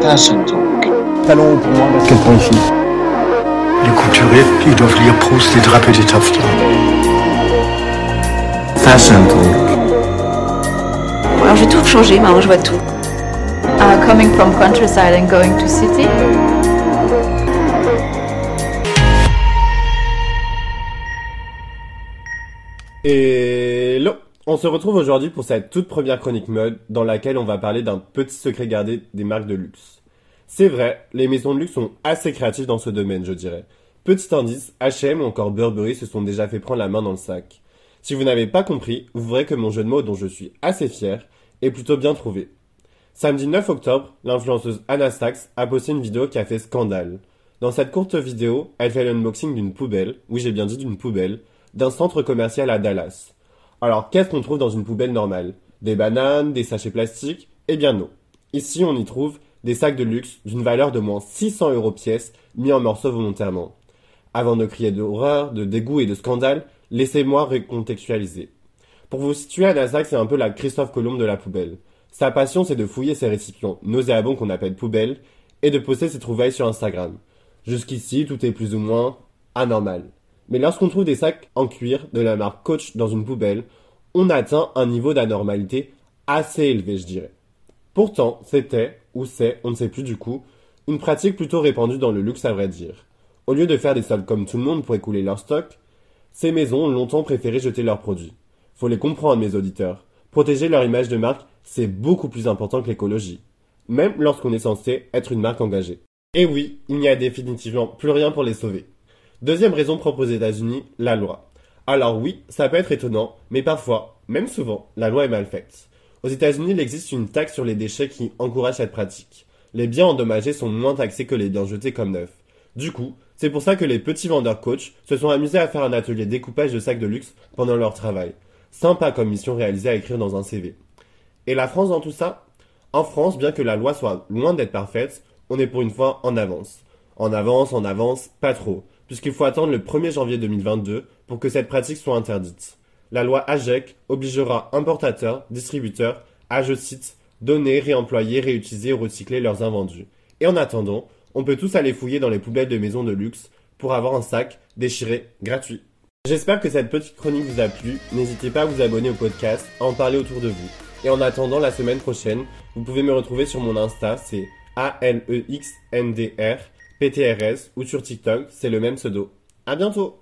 Fashion Talk. Talon pour moi, basket pour les filles. Les couturiers, ils doivent lire Proust et draper des taffetas. Fashion Talk. Alors j'ai tout changé, maintenant je vois tout. Uh, coming from countryside and going to city? Hello On se retrouve aujourd'hui pour cette toute première chronique mode dans laquelle on va parler d'un petit secret gardé des marques de luxe. C'est vrai, les maisons de luxe sont assez créatives dans ce domaine, je dirais. Petit indice, H&M ou encore Burberry se sont déjà fait prendre la main dans le sac. Si vous n'avez pas compris, vous verrez que mon jeu de mots dont je suis assez fier est plutôt bien trouvé. Samedi 9 octobre, l'influenceuse Anna Sachs a posté une vidéo qui a fait scandale. Dans cette courte vidéo, elle fait l'unboxing d'une poubelle, oui j'ai bien dit d'une poubelle, d'un centre commercial à Dallas. Alors qu'est-ce qu'on trouve dans une poubelle normale? Des bananes, des sachets plastiques Eh bien non. Ici on y trouve des sacs de luxe d'une valeur de moins 600 euros pièce mis en morceaux volontairement. Avant de crier d'horreur, de dégoût et de scandale, laissez-moi recontextualiser. Pour vous situer, Anna Sachs c'est un peu la Christophe Colomb de la poubelle. Sa passion, c'est de fouiller ses récipients nauséabonds qu'on appelle poubelles et de poster ses trouvailles sur Instagram. Jusqu'ici, tout est plus ou moins anormal. Mais lorsqu'on trouve des sacs en cuir de la marque Coach dans une poubelle, on atteint un niveau d'anormalité assez élevé, je dirais. Pourtant, c'était, ou c'est, on ne sait plus du coup, une pratique plutôt répandue dans le luxe à vrai dire. Au lieu de faire des soldes comme tout le monde pour écouler leur stock, ces maisons ont longtemps préféré jeter leurs produits. Faut les comprendre, mes auditeurs. Protéger leur image de marque, c'est beaucoup plus important que l'écologie. Même lorsqu'on est censé être une marque engagée. Et oui, il n'y a définitivement plus rien pour les sauver. Deuxième raison propre aux États-Unis, la loi. Alors oui, ça peut être étonnant, mais parfois, même souvent, la loi est mal faite. Aux États-Unis, il existe une taxe sur les déchets qui encourage cette pratique. Les biens endommagés sont moins taxés que les biens jetés comme neufs. Du coup, c'est pour ça que les petits vendeurs coach se sont amusés à faire un atelier découpage de sacs de luxe pendant leur travail. Sympa comme mission réalisée à écrire dans un CV. Et la France dans tout ça? En France, bien que la loi soit loin d'être parfaite, on est pour une fois en avance. En avance, en avance, pas trop, puisqu'il faut attendre le 1er janvier 2022 pour que cette pratique soit interdite. La loi AGEC obligera importateurs, distributeurs à, je cite, donner, réemployer, réutiliser ou recycler leurs invendus. Et en attendant, on peut tous aller fouiller dans les poubelles de maisons de luxe pour avoir un sac déchiré gratuit. J'espère que cette petite chronique vous a plu. N'hésitez pas à vous abonner au podcast, à en parler autour de vous. Et en attendant la semaine prochaine, vous pouvez me retrouver sur mon Insta, c'est A-L-E-X-N-D-R, PTRS, ou sur TikTok, c'est le même pseudo. À bientôt!